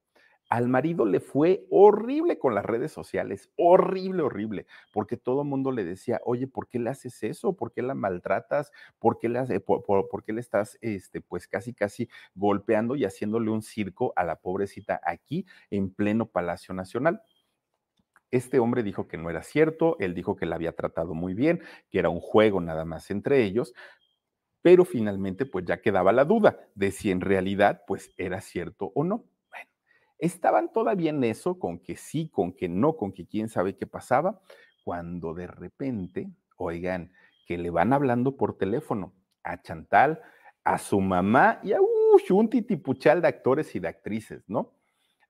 al marido le fue horrible con las redes sociales, horrible, horrible, porque todo el mundo le decía, oye, ¿por qué le haces eso? ¿Por qué la maltratas? ¿Por qué le, por, qué le estás, este, pues casi, casi golpeando y haciéndole un circo a la pobrecita aquí en pleno Palacio Nacional? Este hombre dijo que no era cierto, él dijo que la había tratado muy bien, que era un juego nada más entre ellos, pero finalmente pues ya quedaba la duda de si en realidad pues era cierto o no. Estaban todavía en eso, con que sí, con que no, con que quién sabe qué pasaba, cuando de repente, oigan, que le van hablando por teléfono a Chantal, a su mamá y a un titipuchal de actores y de actrices, ¿no?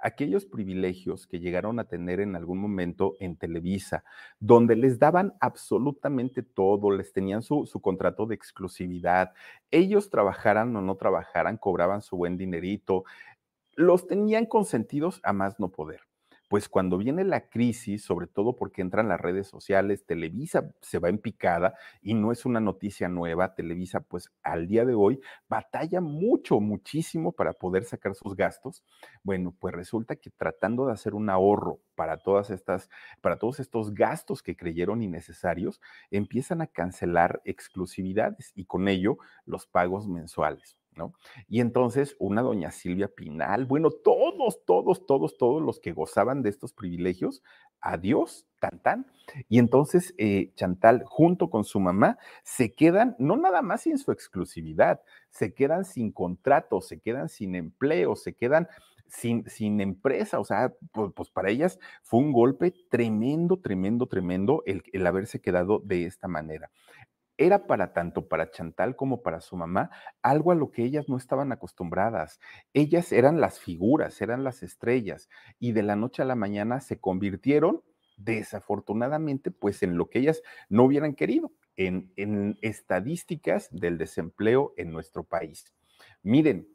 Aquellos privilegios que llegaron a tener en algún momento en Televisa, donde les daban absolutamente todo, les tenían su, su contrato de exclusividad, ellos trabajaran o no trabajaran, cobraban su buen dinerito, los tenían consentidos a más no poder. Pues cuando viene la crisis, sobre todo porque entran las redes sociales, Televisa se va en picada y no es una noticia nueva, Televisa pues al día de hoy batalla mucho, muchísimo para poder sacar sus gastos. Bueno, pues resulta que tratando de hacer un ahorro para todas estas, para todos estos gastos que creyeron innecesarios, empiezan a cancelar exclusividades y con ello los pagos mensuales. Y entonces una doña Silvia Pinal, bueno, todos, todos, todos, todos los que gozaban de estos privilegios, adiós, tan, tan. Y entonces eh, Chantal, junto con su mamá, se quedan no nada más sin su exclusividad, se quedan sin contrato, se quedan sin empleo, se quedan sin, sin, empresa, o sea, pues, pues, para ellas fue un golpe tremendo, tremendo, tremendo el, el, haberse quedado de esta manera era para tanto para Chantal como para su mamá algo a lo que ellas no estaban acostumbradas. Ellas eran las figuras, eran las estrellas y de la noche a la mañana se convirtieron desafortunadamente pues en lo que ellas no hubieran querido, en, en estadísticas del desempleo en nuestro país. Miren,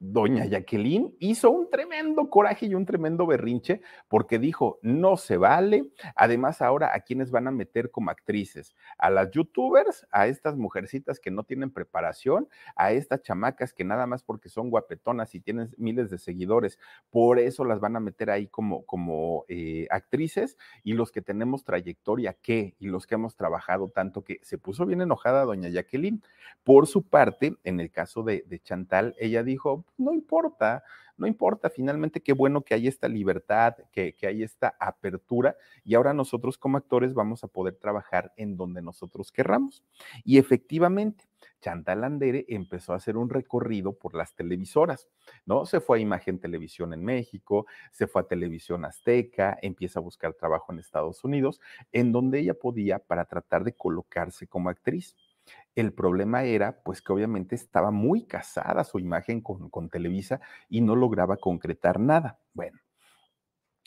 doña Jacqueline hizo un tremendo coraje y un tremendo berrinche porque dijo, no se vale. Además, ahora a quienes van a meter como actrices, a las youtubers, a estas mujercitas que no tienen preparación, a estas chamacas que nada más porque son guapetonas y tienen miles de seguidores, por eso las van a meter ahí como, como eh, actrices y los que tenemos trayectoria, ¿qué? Y los que hemos trabajado tanto que se puso bien enojada doña Jacqueline. Por su parte, en el caso de, de Chantal, ella dijo, no importa, no importa, finalmente qué bueno que hay esta libertad, que, que, hay esta apertura y ahora nosotros como actores vamos a poder trabajar en donde nosotros querramos. Y efectivamente, Chantal Andere empezó a hacer un recorrido por las televisoras, ¿no? Se fue a Imagen Televisión en México, se fue a Televisión Azteca, empieza a buscar trabajo en Estados Unidos, en donde ella podía para tratar de colocarse como actriz. El problema era, pues, que obviamente estaba muy casada su imagen con, con Televisa y no lograba concretar nada. Bueno,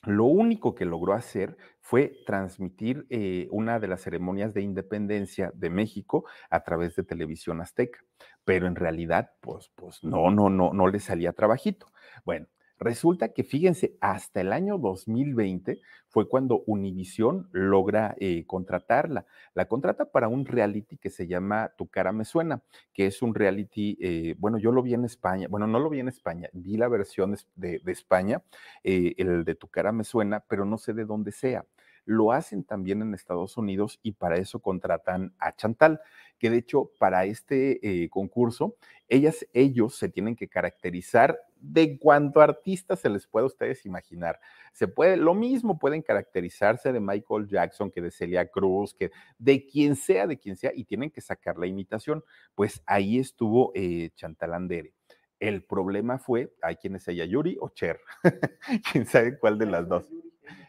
lo único que logró hacer fue transmitir eh, una de las ceremonias de independencia de México a través de televisión azteca, pero en realidad, pues, pues no, no, no, no le salía trabajito. Bueno, Resulta que, fíjense, hasta el año 2020 fue cuando Univisión logra eh, contratarla. La contrata para un reality que se llama Tu cara me suena, que es un reality, eh, bueno, yo lo vi en España, bueno, no lo vi en España, vi la versión de, España, eh, el de Tu cara me suena, pero no sé de dónde sea lo hacen también en Estados Unidos y para eso contratan a Chantal, que de hecho para este concurso, ellas, ellos se tienen que caracterizar de cuanto artista se les puede a ustedes imaginar. Se puede, lo mismo pueden caracterizarse de Michael Jackson que de Celia Cruz, que de quien sea, de quien sea, y tienen que sacar la imitación. Pues ahí estuvo eh, Chantal Andere. El problema fue, ¿hay quién es ella, Yuri o Cher? ¿Quién sabe cuál de las dos?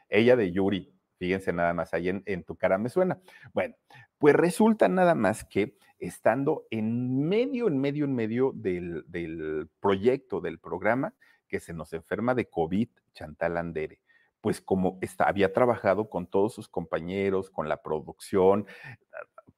Ella de Yuri. Fíjense nada más, ahí en, tu cara me suena. Bueno, pues resulta nada más que estando en medio, en medio, en medio del, proyecto, del programa, que se nos enferma de COVID, Chantal Andere pues como había trabajado con todos sus compañeros, con la producción,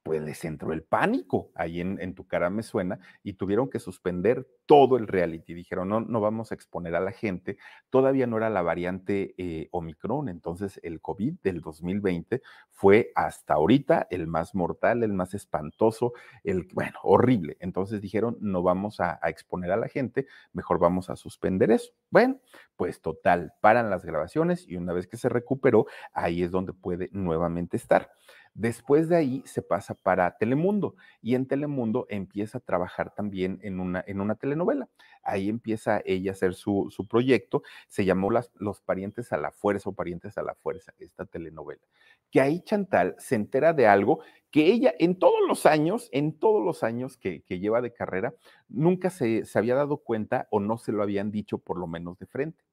pues les entró el pánico ahí en, tu cara me suena y tuvieron que suspender todo el reality. Dijeron, no, no vamos a exponer a la gente. Todavía no era la variante eh, Omicron, entonces el COVID del 2020 fue hasta ahorita el más mortal, el más espantoso, el, bueno, horrible. Entonces dijeron, no vamos a, a exponer a la gente, mejor vamos a suspender eso. Bueno, pues total, paran las grabaciones y una vez que se recuperó, ahí es donde puede nuevamente estar. Después de ahí se pasa para Telemundo y en Telemundo empieza a trabajar también en una, en una telenovela. Ahí empieza ella a hacer su, su proyecto, se llamó Los parientes a la fuerza o parientes a la fuerza, esta telenovela. Que ahí Chantal se entera de algo que ella en todos los años, en todos los años que, que lleva de carrera, nunca se, se había dado cuenta o no se lo habían dicho por lo menos de frente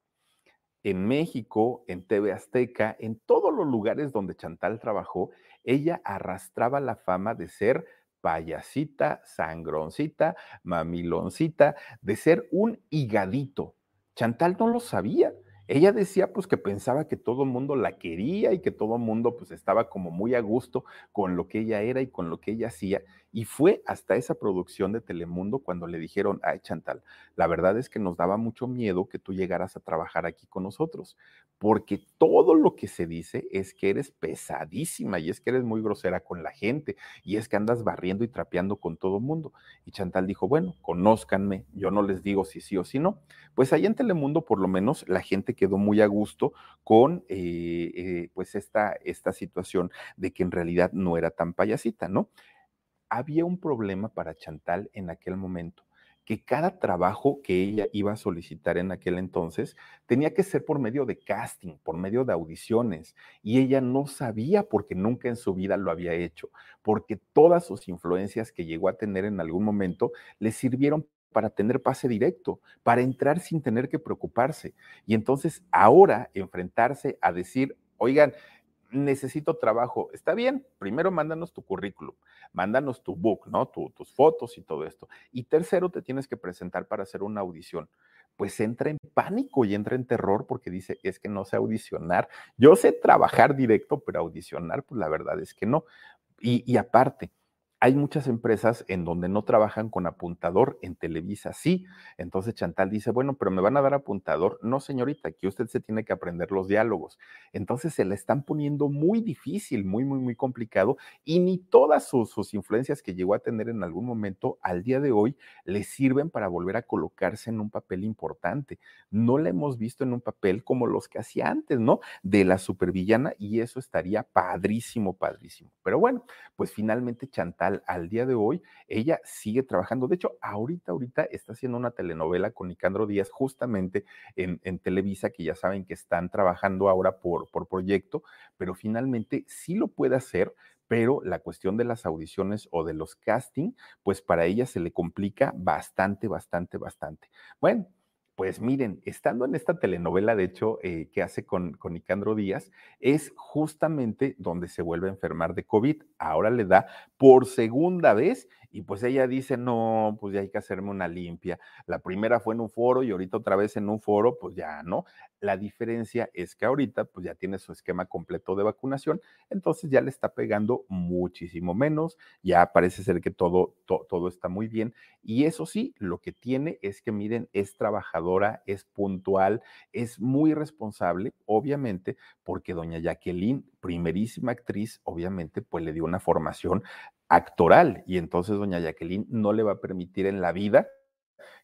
en México, en TV Azteca, en todos los lugares donde Chantal trabajó, ella arrastraba la fama de ser payasita, sangroncita, mamiloncita, de ser un higadito. Chantal no lo sabía. Ella decía pues que pensaba que todo el mundo la quería y que todo el mundo pues estaba como muy a gusto con lo que ella era y con lo que ella hacía y fue hasta esa producción de Telemundo cuando le dijeron, ay Chantal, la verdad es que nos daba mucho miedo que tú llegaras a trabajar aquí con nosotros, porque todo lo que se dice es que eres pesadísima y es que eres muy grosera con la gente y es que andas barriendo y trapeando con todo mundo. Y Chantal dijo, bueno, conózcanme, yo no les digo si sí o si no. Pues ahí en Telemundo por lo menos la gente quedó muy a gusto con eh, eh, pues esta, esta situación de que en realidad no era tan payasita, ¿no? Había un problema para Chantal en aquel momento, que cada trabajo que ella iba a solicitar en aquel entonces tenía que ser por medio de casting, por medio de audiciones, y ella no sabía porque nunca en su vida lo había hecho, porque todas sus influencias que llegó a tener en algún momento le sirvieron para tener pase directo, para entrar sin tener que preocuparse. Y entonces ahora enfrentarse a decir, oigan, necesito trabajo. Está bien, primero mándanos tu currículum, mándanos tu book, ¿no? tus fotos y todo esto. Y tercero, te tienes que presentar para hacer una audición. Pues entra en pánico y entra en terror porque dice, es que no sé audicionar. Yo sé trabajar directo, pero audicionar, pues la verdad es que no. y, y aparte, hay muchas empresas en donde no trabajan con apuntador, en Televisa sí. Entonces Chantal dice, bueno, pero me van a dar apuntador. No, señorita, aquí usted se tiene que aprender los diálogos. Entonces se le están poniendo muy difícil, muy, muy, muy complicado y ni todas sus, sus influencias que llegó a tener en algún momento al día de hoy le sirven para volver a colocarse en un papel importante. No la hemos visto en un papel como los que hacía antes, ¿no? De la supervillana y eso estaría padrísimo, padrísimo. Pero bueno, pues finalmente Chantal al, día de hoy, ella sigue trabajando. De hecho, ahorita, ahorita está haciendo una telenovela con Nicandro Díaz justamente en, Televisa, que ya saben que están trabajando ahora por, por proyecto, pero finalmente sí lo puede hacer, pero la cuestión de las audiciones o de los casting, pues para ella se le complica bastante, bastante, bastante. Bueno, pues miren, estando en esta telenovela, de hecho, eh, que hace con, con Nicandro Díaz, es justamente donde se vuelve a enfermar de COVID. Ahora le da por segunda vez y pues ella dice, no, pues ya hay que hacerme una limpia. La primera fue en un foro y ahorita otra vez en un foro, pues ya no. La diferencia es que ahorita pues ya tiene su esquema completo de vacunación, entonces ya le está pegando muchísimo menos, ya parece ser que todo, todo está muy bien. Y eso sí, lo que tiene es que miren, es trabajador trabajadora, es puntual, es muy responsable, obviamente, porque doña Jacqueline, primerísima actriz, obviamente, pues le dio una formación actoral y entonces doña Jacqueline no le va a permitir en la vida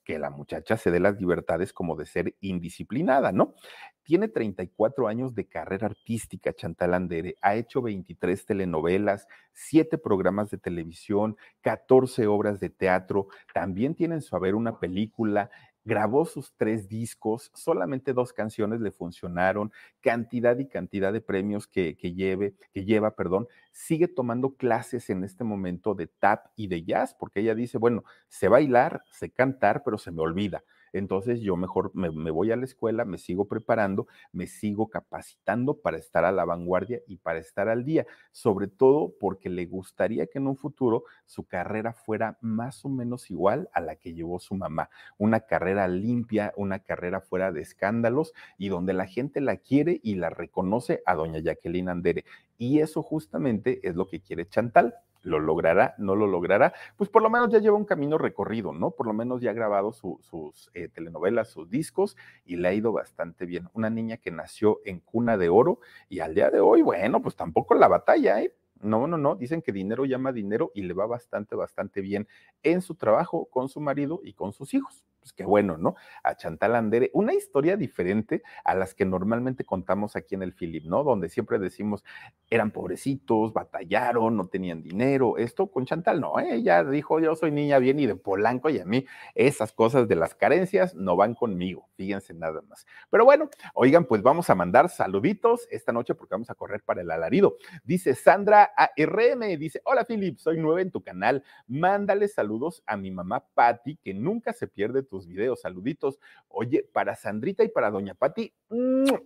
que la muchacha se dé las libertades como de ser indisciplinada, ¿no? Tiene 34 años de carrera artística, Chantal Andere. Ha hecho 23 telenovelas, 7 programas de televisión, 14 obras de teatro. También tiene en su haber una película grabó sus tres discos, solamente dos canciones le funcionaron, cantidad y cantidad de premios que, que, lleve, que lleva, perdón, sigue tomando clases en este momento de tap y de jazz, porque ella dice, bueno, sé bailar, sé cantar, pero se me olvida entonces yo mejor me, voy a la escuela, me sigo preparando, me sigo capacitando para estar a la vanguardia y para estar al día, sobre todo porque le gustaría que en un futuro su carrera fuera más o menos igual a la que llevó su mamá, una carrera limpia, una carrera fuera de escándalos y donde la gente la quiere y la reconoce a doña Jacqueline Andere. Y eso justamente es lo que quiere Chantal lo logrará, no lo logrará, pues por lo menos ya lleva un camino recorrido, ¿no? Por lo menos ya ha grabado sus eh, telenovelas, sus discos y le ha ido bastante bien. Una niña que nació en cuna de oro y al día de hoy, bueno, pues tampoco la batalla, ¿eh? No, no, no, dicen que dinero llama dinero y le va bastante, bastante bien en su trabajo con su marido y con sus hijos pues qué bueno, ¿no? A Chantal Andere, una historia diferente a las que normalmente contamos aquí en el Philip, ¿no? Donde siempre decimos, eran pobrecitos, batallaron, no tenían dinero. Esto con Chantal no, ¿eh? ella dijo, yo soy niña bien y de Polanco y a mí esas cosas de las carencias no van conmigo, fíjense nada más. Pero bueno, oigan, pues vamos a mandar saluditos esta noche porque vamos a correr para el alarido. Dice Sandra ARM, dice, hola Philip, soy nueva en tu canal, mándale saludos a mi mamá Patti, que nunca se pierde tus videos. Saluditos. Oye, para Sandrita y para Doña Patti,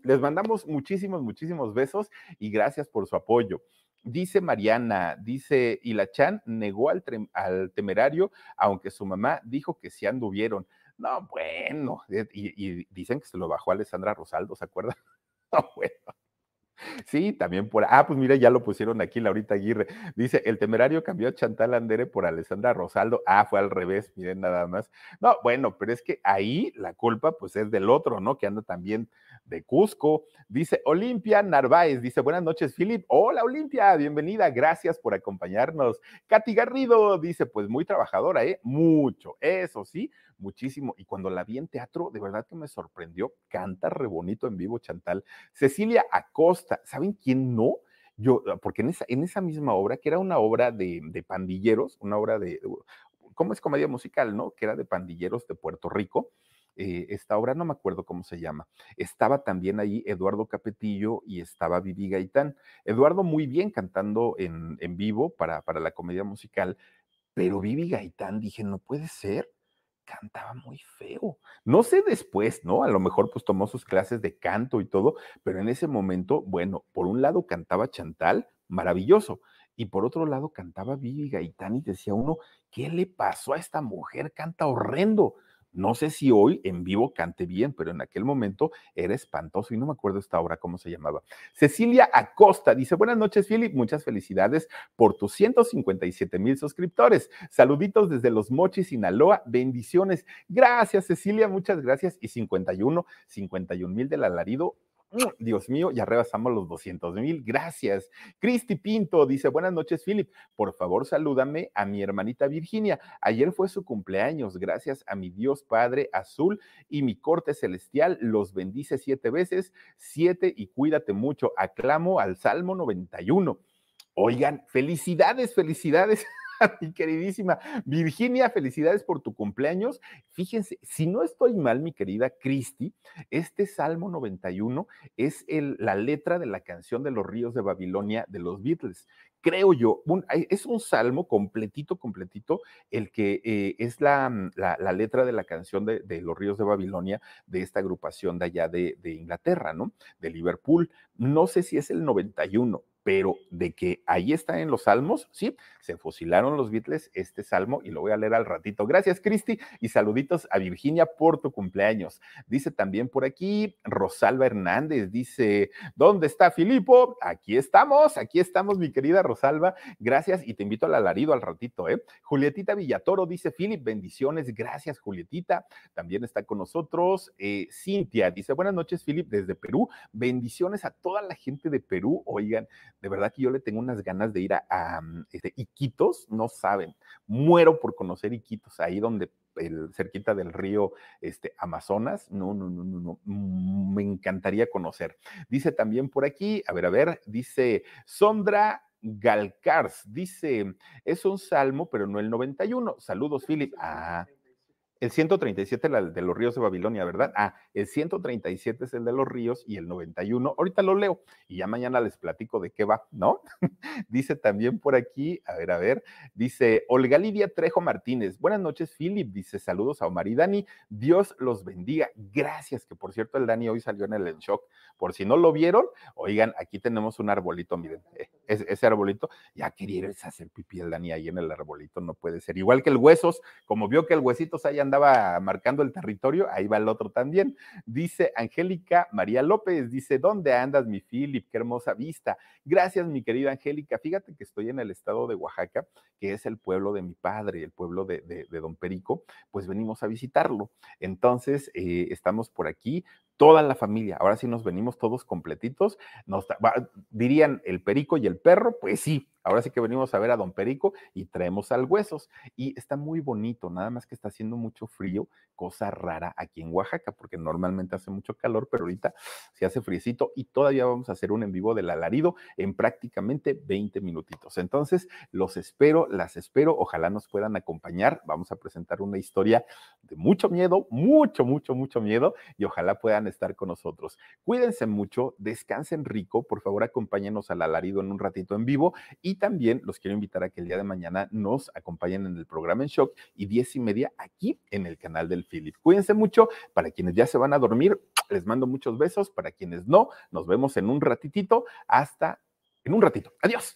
les mandamos muchísimos, muchísimos besos y gracias por su apoyo. Dice Mariana, dice, y la Chan negó al, al temerario, aunque su mamá dijo que sí anduvieron. No, bueno, y, y, dicen que se lo bajó a Alessandra Rosaldo, ¿se acuerdan? No, bueno. Sí, también por. Ah, pues mira, ya lo pusieron aquí, Laurita Aguirre. Dice: el temerario cambió a Chantal Andere por Alessandra Rosaldo. Ah, fue al revés, miren nada más. No, bueno, pero es que ahí la culpa, pues es del otro, ¿no? Que anda también de Cusco. Dice Olimpia Narváez, dice: Buenas noches, Philip. Hola, Olimpia, bienvenida, gracias por acompañarnos. Katy Garrido dice: Pues muy trabajadora, ¿eh? Mucho, eso sí, muchísimo. Y cuando la vi en teatro, de verdad que me sorprendió. Canta re bonito en vivo, Chantal. Cecilia Acosta, ¿saben quién no? Yo, porque en esa, en esa misma obra, que era una obra de, de pandilleros, una obra de, ¿cómo es comedia musical, no? Que era de pandilleros de Puerto Rico. Eh, esta obra, no me acuerdo cómo se llama. Estaba también ahí Eduardo Capetillo y estaba Vivi Gaitán. Eduardo muy bien cantando en, en vivo para, para la comedia musical, pero Vivi Gaitán dije, no puede ser cantaba muy feo. No sé después, ¿no? A lo mejor pues tomó sus clases de canto y todo, pero en ese momento, bueno, por un lado cantaba Chantal, maravilloso, y por otro lado cantaba Vivi Gaitán y decía uno, ¿qué le pasó a esta mujer? Canta horrendo. No sé si hoy en vivo cante bien, pero en aquel momento era espantoso y no me acuerdo esta obra cómo se llamaba. Cecilia Acosta dice, buenas noches, Philip, muchas felicidades por tus 157 mil suscriptores. Saluditos desde Los Mochis, Sinaloa, bendiciones. Gracias, Cecilia, muchas gracias. Y 51, 51 mil del alarido, Dios mío, ya rebasamos los 200 mil. Gracias. Cristi Pinto dice, buenas noches, Philip. Por favor, salúdame a mi hermanita Virginia. Ayer fue su cumpleaños. Gracias a mi Dios Padre Azul y mi corte celestial. Los bendice siete veces, siete y cuídate mucho. Aclamo al Salmo 91. Oigan, felicidades, felicidades. mi queridísima Virginia, felicidades por tu cumpleaños. Fíjense, si no estoy mal, mi querida Cristi, este Salmo 91 es la letra de la canción de los ríos de Babilonia de los Beatles. Creo yo, es un salmo completito, completito, el que eh, es la, mm, la, letra de la canción de, de, los ríos de Babilonia de esta agrupación de allá de, de Inglaterra, ¿no? De Liverpool. No sé si es el 91, pero de que ahí está en los salmos, sí, se fusilaron los Beatles este salmo y lo voy a leer al ratito. Gracias, Cristi, y saluditos a Virginia por tu cumpleaños. Dice también por aquí Rosalba Hernández, dice, ¿dónde está Filipo? Aquí estamos, aquí estamos, mi querida Rosalba. Gracias y te invito al alarido al ratito, ¿eh? Julietita Villatoro dice, Filip, bendiciones, gracias, Julietita. También está con nosotros eh, Cintia, dice, buenas noches, Filip, desde Perú. Bendiciones a toda la gente de Perú. Oigan, de verdad que yo le tengo unas ganas de ir a, mm, este, Iquitos, no saben, muero por conocer Iquitos, ahí donde cerquita del río este, Amazonas, no, no, no, no, no, mm, me encantaría conocer. Dice también por aquí, a ver, a ver, dice Sondra Galcars, dice, es un salmo, pero no el 91. Saludos, Philip. Ah, el 137 el de los ríos de Babilonia, ¿verdad? Ah, el 137 es el de los ríos y el 91, ahorita lo leo y ya mañana les platico de qué va, ¿no? dice también por aquí, a ver, a ver, dice Olga Lidia Trejo Martínez, buenas noches, Philip, dice saludos a Omar y Dani, Dios los bendiga, gracias, que por cierto el Dani hoy salió en el shock, por si no lo vieron, oigan, aquí tenemos un arbolito, miren, eh, ese, arbolito, ya quería hacer pipí el Dani ahí en el arbolito, no puede ser, igual que el huesos, como vio que el huesito se haya andaba marcando el territorio, ahí va el otro también. Dice Angélica María López, dice, ¿dónde andas, mi Philip? Qué hermosa vista. Gracias, mi querida Angélica. Fíjate que estoy en el estado de Oaxaca, que es el pueblo de mi padre, el pueblo de, de, Don Perico, pues venimos a visitarlo. Entonces, eh, estamos por aquí toda la familia. Ahora sí nos venimos todos completitos. Nos, dirían el perico y el perro, pues sí, Ahora sí que venimos a ver a Don Perico y traemos al Huesos. Y está muy bonito, nada más que está haciendo mucho frío, cosa rara aquí en Oaxaca, porque normalmente hace mucho calor, pero ahorita se hace friecito y todavía vamos a hacer un en vivo del alarido en prácticamente 20 minutitos. Entonces, los espero, las espero, ojalá nos puedan acompañar. Vamos a presentar una historia de mucho miedo, mucho, mucho, mucho miedo y ojalá puedan estar con nosotros. Cuídense mucho, descansen rico, por favor acompáñenos al alarido en un ratito en vivo también los quiero invitar a que el día de mañana nos acompañen en el programa En Shock y diez y media aquí en el canal del Philip. Cuídense mucho. Para quienes ya se van a dormir, les mando muchos besos. Para quienes no, nos vemos en un ratitito. Hasta en un ratito. Adiós.